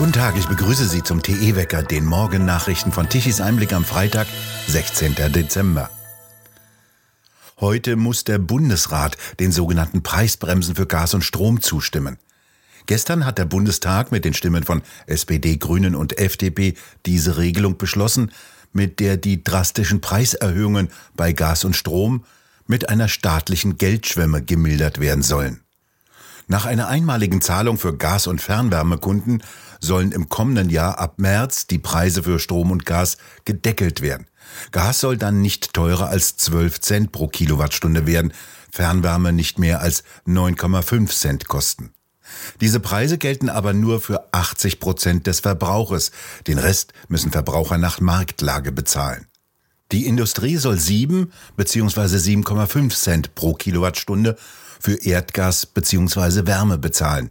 Guten Tag, ich begrüße Sie zum TE-Wecker, den Morgennachrichten von Tichys Einblick am Freitag, 16. Dezember. Heute muss der Bundesrat den sogenannten Preisbremsen für Gas und Strom zustimmen. Gestern hat der Bundestag mit den Stimmen von SPD, Grünen und FDP diese Regelung beschlossen, mit der die drastischen Preiserhöhungen bei Gas und Strom mit einer staatlichen Geldschwemme gemildert werden sollen. Nach einer einmaligen Zahlung für Gas- und Fernwärmekunden sollen im kommenden Jahr ab März die Preise für Strom und Gas gedeckelt werden. Gas soll dann nicht teurer als 12 Cent pro Kilowattstunde werden, Fernwärme nicht mehr als 9,5 Cent kosten. Diese Preise gelten aber nur für 80 Prozent des Verbrauches. Den Rest müssen Verbraucher nach Marktlage bezahlen. Die Industrie soll 7 bzw. 7,5 Cent pro Kilowattstunde für Erdgas bzw. Wärme bezahlen,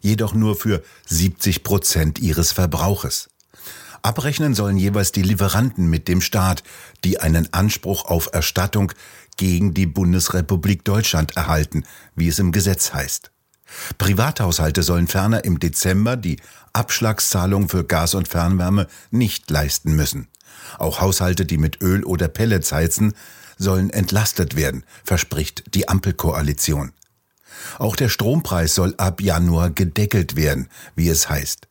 jedoch nur für 70 Prozent ihres Verbrauches. Abrechnen sollen jeweils die Lieferanten mit dem Staat, die einen Anspruch auf Erstattung gegen die Bundesrepublik Deutschland erhalten, wie es im Gesetz heißt. Privathaushalte sollen ferner im Dezember die Abschlagszahlung für Gas und Fernwärme nicht leisten müssen. Auch Haushalte, die mit Öl oder Pellets heizen, sollen entlastet werden, verspricht die Ampelkoalition. Auch der Strompreis soll ab Januar gedeckelt werden, wie es heißt.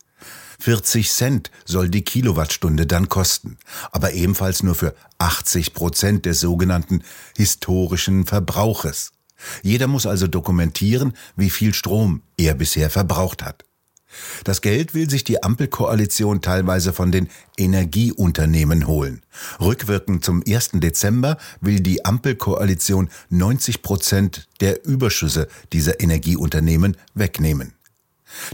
40 Cent soll die Kilowattstunde dann kosten, aber ebenfalls nur für 80 Prozent des sogenannten historischen Verbrauches. Jeder muss also dokumentieren, wie viel Strom er bisher verbraucht hat. Das Geld will sich die Ampelkoalition teilweise von den Energieunternehmen holen. Rückwirkend zum 1. Dezember will die Ampelkoalition 90 Prozent der Überschüsse dieser Energieunternehmen wegnehmen.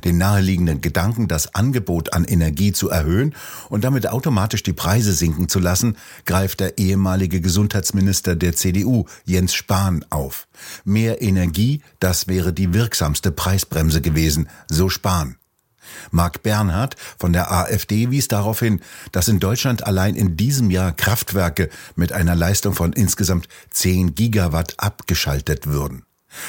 Den naheliegenden Gedanken, das Angebot an Energie zu erhöhen und damit automatisch die Preise sinken zu lassen, greift der ehemalige Gesundheitsminister der CDU, Jens Spahn, auf. Mehr Energie, das wäre die wirksamste Preisbremse gewesen, so Spahn. Marc Bernhard von der AfD wies darauf hin, dass in Deutschland allein in diesem Jahr Kraftwerke mit einer Leistung von insgesamt 10 Gigawatt abgeschaltet würden.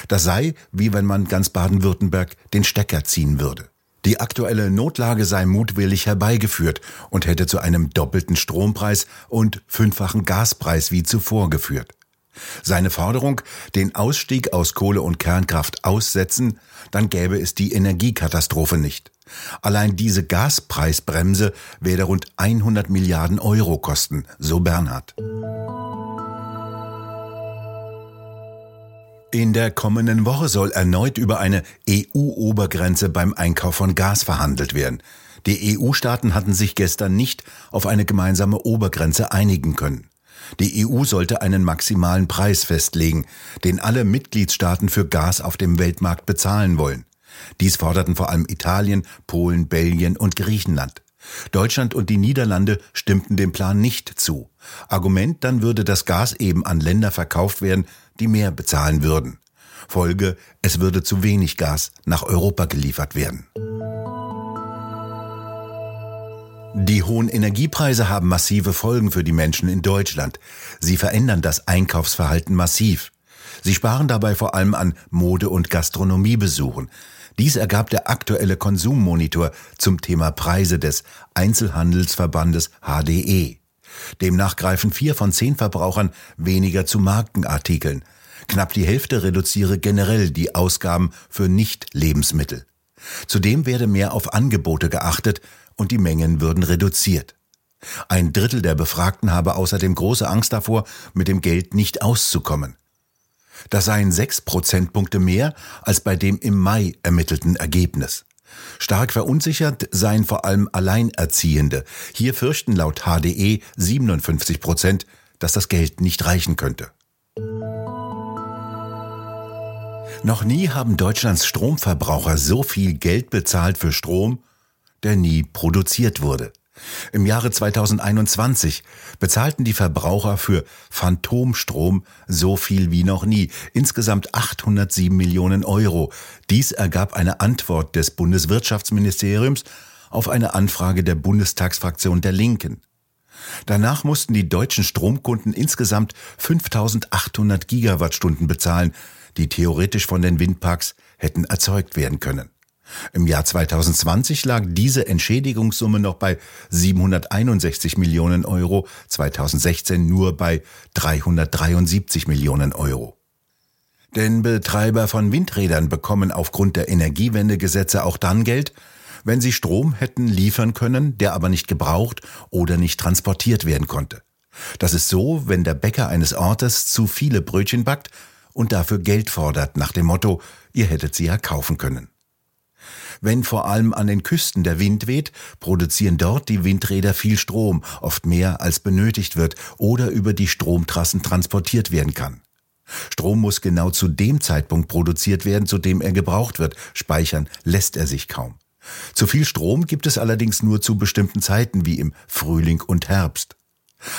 Das sei, wie wenn man ganz Baden-Württemberg den Stecker ziehen würde. Die aktuelle Notlage sei mutwillig herbeigeführt und hätte zu einem doppelten Strompreis und fünffachen Gaspreis wie zuvor geführt. Seine Forderung, den Ausstieg aus Kohle und Kernkraft aussetzen, dann gäbe es die Energiekatastrophe nicht. Allein diese Gaspreisbremse werde rund 100 Milliarden Euro kosten, so Bernhard. In der kommenden Woche soll erneut über eine EU-Obergrenze beim Einkauf von Gas verhandelt werden. Die EU-Staaten hatten sich gestern nicht auf eine gemeinsame Obergrenze einigen können. Die EU sollte einen maximalen Preis festlegen, den alle Mitgliedstaaten für Gas auf dem Weltmarkt bezahlen wollen. Dies forderten vor allem Italien, Polen, Belgien und Griechenland. Deutschland und die Niederlande stimmten dem Plan nicht zu. Argument, dann würde das Gas eben an Länder verkauft werden, die mehr bezahlen würden. Folge, es würde zu wenig Gas nach Europa geliefert werden. Die hohen Energiepreise haben massive Folgen für die Menschen in Deutschland. Sie verändern das Einkaufsverhalten massiv. Sie sparen dabei vor allem an Mode- und Gastronomiebesuchen. Dies ergab der aktuelle Konsummonitor zum Thema Preise des Einzelhandelsverbandes HDE. Demnach greifen vier von zehn Verbrauchern weniger zu Markenartikeln. Knapp die Hälfte reduziere generell die Ausgaben für Nicht-Lebensmittel. Zudem werde mehr auf Angebote geachtet und die Mengen würden reduziert. Ein Drittel der Befragten habe außerdem große Angst davor, mit dem Geld nicht auszukommen. Das seien sechs Prozentpunkte mehr als bei dem im Mai ermittelten Ergebnis. Stark verunsichert seien vor allem Alleinerziehende. Hier fürchten laut HDE 57 Prozent, dass das Geld nicht reichen könnte. Noch nie haben Deutschlands Stromverbraucher so viel Geld bezahlt für Strom, der nie produziert wurde. Im Jahre 2021 bezahlten die Verbraucher für Phantomstrom so viel wie noch nie, insgesamt 807 Millionen Euro. Dies ergab eine Antwort des Bundeswirtschaftsministeriums auf eine Anfrage der Bundestagsfraktion der Linken. Danach mussten die deutschen Stromkunden insgesamt 5800 Gigawattstunden bezahlen, die theoretisch von den Windparks hätten erzeugt werden können. Im Jahr 2020 lag diese Entschädigungssumme noch bei 761 Millionen Euro, 2016 nur bei 373 Millionen Euro. Denn Betreiber von Windrädern bekommen aufgrund der Energiewendegesetze auch dann Geld, wenn sie Strom hätten liefern können, der aber nicht gebraucht oder nicht transportiert werden konnte. Das ist so, wenn der Bäcker eines Ortes zu viele Brötchen backt und dafür Geld fordert, nach dem Motto, ihr hättet sie ja kaufen können. Wenn vor allem an den Küsten der Wind weht, produzieren dort die Windräder viel Strom, oft mehr als benötigt wird oder über die Stromtrassen transportiert werden kann. Strom muss genau zu dem Zeitpunkt produziert werden, zu dem er gebraucht wird. Speichern lässt er sich kaum. Zu viel Strom gibt es allerdings nur zu bestimmten Zeiten wie im Frühling und Herbst.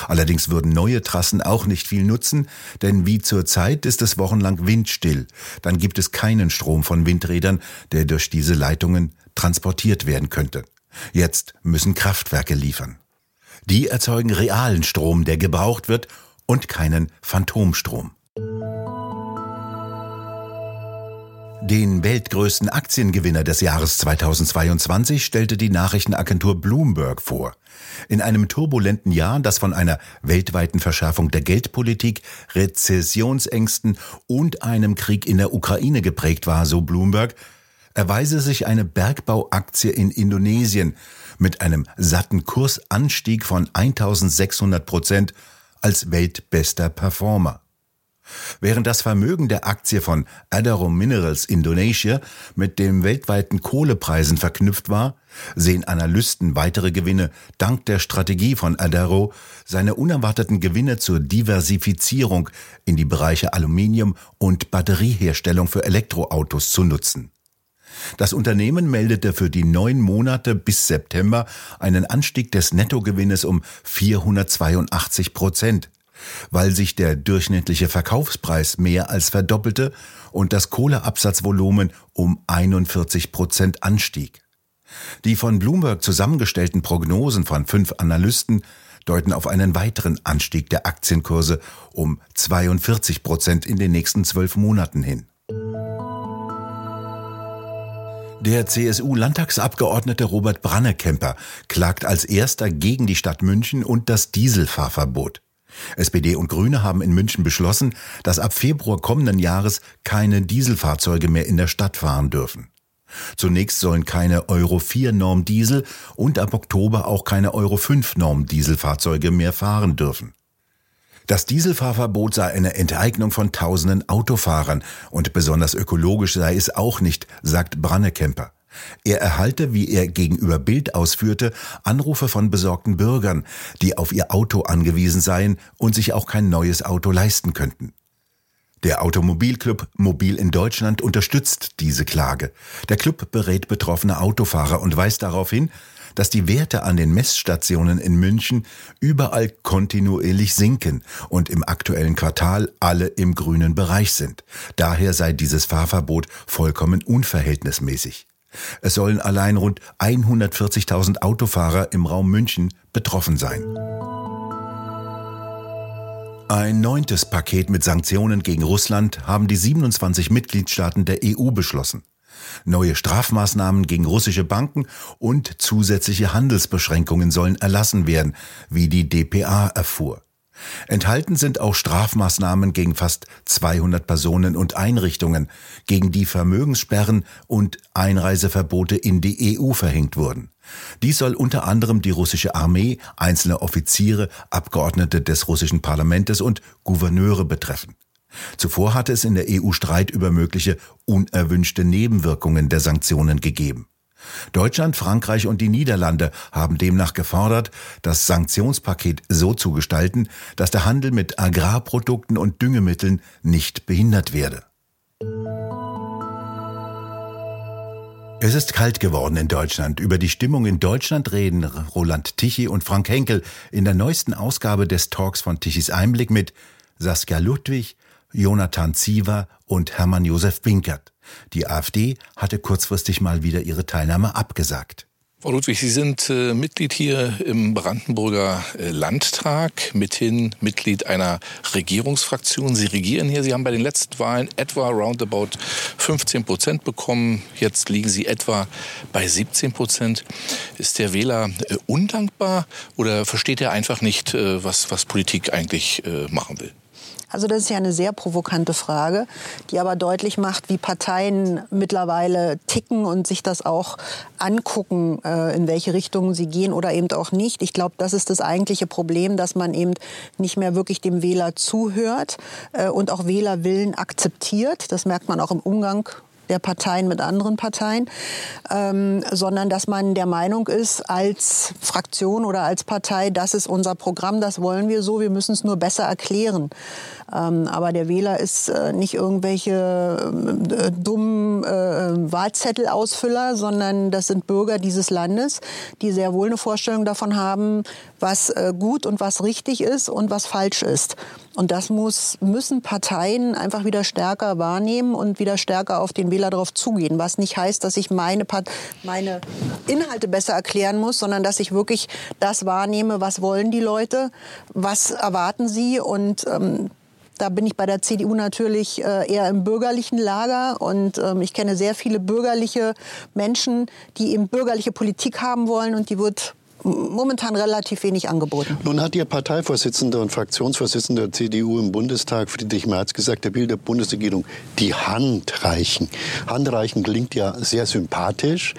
Allerdings würden neue Trassen auch nicht viel nutzen, denn wie zur Zeit ist es wochenlang windstill. Dann gibt es keinen Strom von Windrädern, der durch diese Leitungen transportiert werden könnte. Jetzt müssen Kraftwerke liefern. Die erzeugen realen Strom, der gebraucht wird, und keinen Phantomstrom. Den weltgrößten Aktiengewinner des Jahres 2022 stellte die Nachrichtenagentur Bloomberg vor. In einem turbulenten Jahr, das von einer weltweiten Verschärfung der Geldpolitik, Rezessionsängsten und einem Krieg in der Ukraine geprägt war, so Bloomberg, erweise sich eine Bergbauaktie in Indonesien mit einem satten Kursanstieg von 1600 Prozent als weltbester Performer. Während das Vermögen der Aktie von Adaro Minerals Indonesia mit den weltweiten Kohlepreisen verknüpft war, sehen Analysten weitere Gewinne dank der Strategie von Adaro, seine unerwarteten Gewinne zur Diversifizierung in die Bereiche Aluminium und Batterieherstellung für Elektroautos zu nutzen. Das Unternehmen meldete für die neun Monate bis September einen Anstieg des Nettogewinnes um 482 Prozent weil sich der durchschnittliche Verkaufspreis mehr als verdoppelte und das Kohleabsatzvolumen um 41 Prozent anstieg. Die von Bloomberg zusammengestellten Prognosen von fünf Analysten deuten auf einen weiteren Anstieg der Aktienkurse um 42 Prozent in den nächsten zwölf Monaten hin. Der CSU-Landtagsabgeordnete Robert Brannekemper klagt als erster gegen die Stadt München und das Dieselfahrverbot. SPD und Grüne haben in München beschlossen, dass ab Februar kommenden Jahres keine Dieselfahrzeuge mehr in der Stadt fahren dürfen. Zunächst sollen keine Euro 4 Norm Diesel und ab Oktober auch keine Euro 5 Norm Dieselfahrzeuge mehr fahren dürfen. Das Dieselfahrverbot sei eine Enteignung von tausenden Autofahrern und besonders ökologisch sei es auch nicht, sagt Brannekemper. Er erhalte, wie er gegenüber Bild ausführte, Anrufe von besorgten Bürgern, die auf ihr Auto angewiesen seien und sich auch kein neues Auto leisten könnten. Der Automobilclub Mobil in Deutschland unterstützt diese Klage. Der Club berät betroffene Autofahrer und weist darauf hin, dass die Werte an den Messstationen in München überall kontinuierlich sinken und im aktuellen Quartal alle im grünen Bereich sind. Daher sei dieses Fahrverbot vollkommen unverhältnismäßig. Es sollen allein rund 140.000 Autofahrer im Raum München betroffen sein. Ein neuntes Paket mit Sanktionen gegen Russland haben die 27 Mitgliedstaaten der EU beschlossen. Neue Strafmaßnahmen gegen russische Banken und zusätzliche Handelsbeschränkungen sollen erlassen werden, wie die DPA erfuhr. Enthalten sind auch Strafmaßnahmen gegen fast 200 Personen und Einrichtungen, gegen die Vermögenssperren und Einreiseverbote in die EU verhängt wurden. Dies soll unter anderem die russische Armee, einzelne Offiziere, Abgeordnete des russischen Parlaments und Gouverneure betreffen. Zuvor hatte es in der EU Streit über mögliche unerwünschte Nebenwirkungen der Sanktionen gegeben. Deutschland, Frankreich und die Niederlande haben demnach gefordert, das Sanktionspaket so zu gestalten, dass der Handel mit Agrarprodukten und Düngemitteln nicht behindert werde. Es ist kalt geworden in Deutschland. Über die Stimmung in Deutschland reden Roland Tichy und Frank Henkel in der neuesten Ausgabe des Talks von Tichys Einblick mit Saskia Ludwig, Jonathan Ziever und Hermann Josef Binkert. Die AfD hatte kurzfristig mal wieder ihre Teilnahme abgesagt. Frau Ludwig, Sie sind äh, Mitglied hier im Brandenburger äh, Landtag, mithin Mitglied einer Regierungsfraktion. Sie regieren hier. Sie haben bei den letzten Wahlen etwa roundabout 15 Prozent bekommen. Jetzt liegen Sie etwa bei 17 Prozent. Ist der Wähler äh, undankbar oder versteht er einfach nicht, äh, was, was Politik eigentlich äh, machen will? Also das ist ja eine sehr provokante Frage, die aber deutlich macht, wie Parteien mittlerweile ticken und sich das auch angucken, äh, in welche Richtung sie gehen oder eben auch nicht. Ich glaube, das ist das eigentliche Problem, dass man eben nicht mehr wirklich dem Wähler zuhört äh, und auch Wählerwillen akzeptiert. Das merkt man auch im Umgang der Parteien mit anderen Parteien, ähm, sondern dass man der Meinung ist, als Fraktion oder als Partei, das ist unser Programm, das wollen wir so, wir müssen es nur besser erklären. Ähm, aber der Wähler ist äh, nicht irgendwelche äh, dummen äh, Wahlzettelausfüller, sondern das sind Bürger dieses Landes, die sehr wohl eine Vorstellung davon haben, was äh, gut und was richtig ist und was falsch ist. Und das muss, müssen Parteien einfach wieder stärker wahrnehmen und wieder stärker auf den Wähler darauf zugehen. Was nicht heißt, dass ich meine, meine Inhalte besser erklären muss, sondern dass ich wirklich das wahrnehme, was wollen die Leute, was erwarten sie. Und ähm, da bin ich bei der CDU natürlich äh, eher im bürgerlichen Lager. Und ähm, ich kenne sehr viele bürgerliche Menschen, die eben bürgerliche Politik haben wollen. Und die wird momentan relativ wenig angeboten. Nun hat Ihr Parteivorsitzender und Fraktionsvorsitzender der CDU im Bundestag, Friedrich Merz, gesagt, er will der Bundesregierung die Hand reichen. Handreichen klingt ja sehr sympathisch,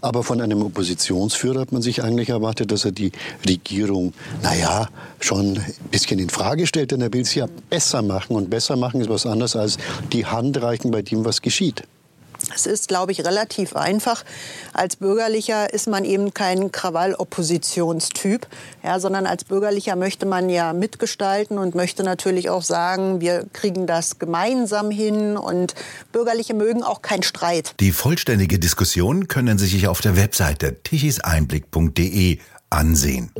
aber von einem Oppositionsführer hat man sich eigentlich erwartet, dass er die Regierung, naja, schon ein bisschen in Frage stellt, denn er will sie ja besser machen. Und besser machen ist was anderes als die Hand reichen bei dem, was geschieht. Es ist, glaube ich, relativ einfach. Als Bürgerlicher ist man eben kein Krawall-Oppositionstyp, ja, sondern als Bürgerlicher möchte man ja mitgestalten und möchte natürlich auch sagen, wir kriegen das gemeinsam hin und Bürgerliche mögen auch keinen Streit. Die vollständige Diskussion können Sie sich auf der Webseite tichiseinblick.de ansehen.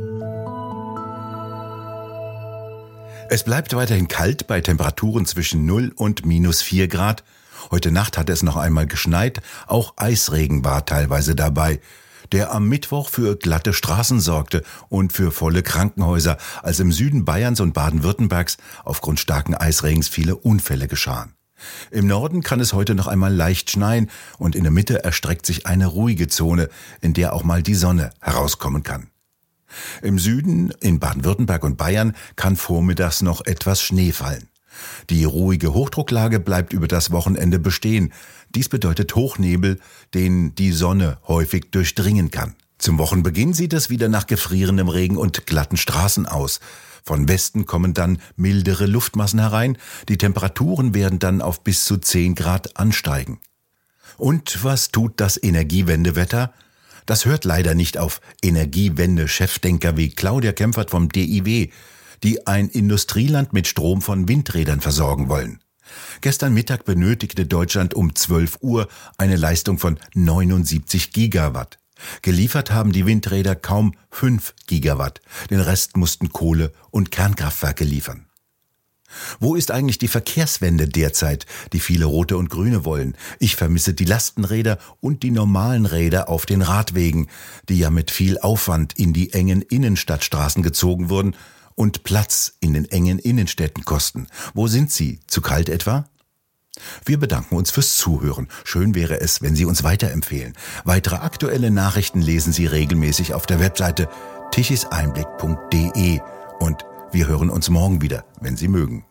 Es bleibt weiterhin kalt bei Temperaturen zwischen 0 und minus 4 Grad. Heute Nacht hat es noch einmal geschneit, auch Eisregen war teilweise dabei, der am Mittwoch für glatte Straßen sorgte und für volle Krankenhäuser, als im Süden Bayerns und Baden-Württembergs aufgrund starken Eisregens viele Unfälle geschahen. Im Norden kann es heute noch einmal leicht schneien und in der Mitte erstreckt sich eine ruhige Zone, in der auch mal die Sonne herauskommen kann. Im Süden, in Baden-Württemberg und Bayern, kann vormittags noch etwas Schnee fallen. Die ruhige Hochdrucklage bleibt über das Wochenende bestehen. Dies bedeutet Hochnebel, den die Sonne häufig durchdringen kann. Zum Wochenbeginn sieht es wieder nach gefrierendem Regen und glatten Straßen aus. Von Westen kommen dann mildere Luftmassen herein. Die Temperaturen werden dann auf bis zu 10 Grad ansteigen. Und was tut das Energiewendewetter? Das hört leider nicht auf Energiewende-Chefdenker wie Claudia Kempfert vom DIW die ein Industrieland mit Strom von Windrädern versorgen wollen. Gestern Mittag benötigte Deutschland um 12 Uhr eine Leistung von 79 Gigawatt. Geliefert haben die Windräder kaum 5 Gigawatt. Den Rest mussten Kohle- und Kernkraftwerke liefern. Wo ist eigentlich die Verkehrswende derzeit, die viele Rote und Grüne wollen? Ich vermisse die Lastenräder und die normalen Räder auf den Radwegen, die ja mit viel Aufwand in die engen Innenstadtstraßen gezogen wurden und Platz in den engen Innenstädten kosten. Wo sind Sie? Zu kalt etwa? Wir bedanken uns fürs Zuhören. Schön wäre es, wenn Sie uns weiterempfehlen. Weitere aktuelle Nachrichten lesen Sie regelmäßig auf der Webseite tichiseinblick.de und wir hören uns morgen wieder, wenn Sie mögen.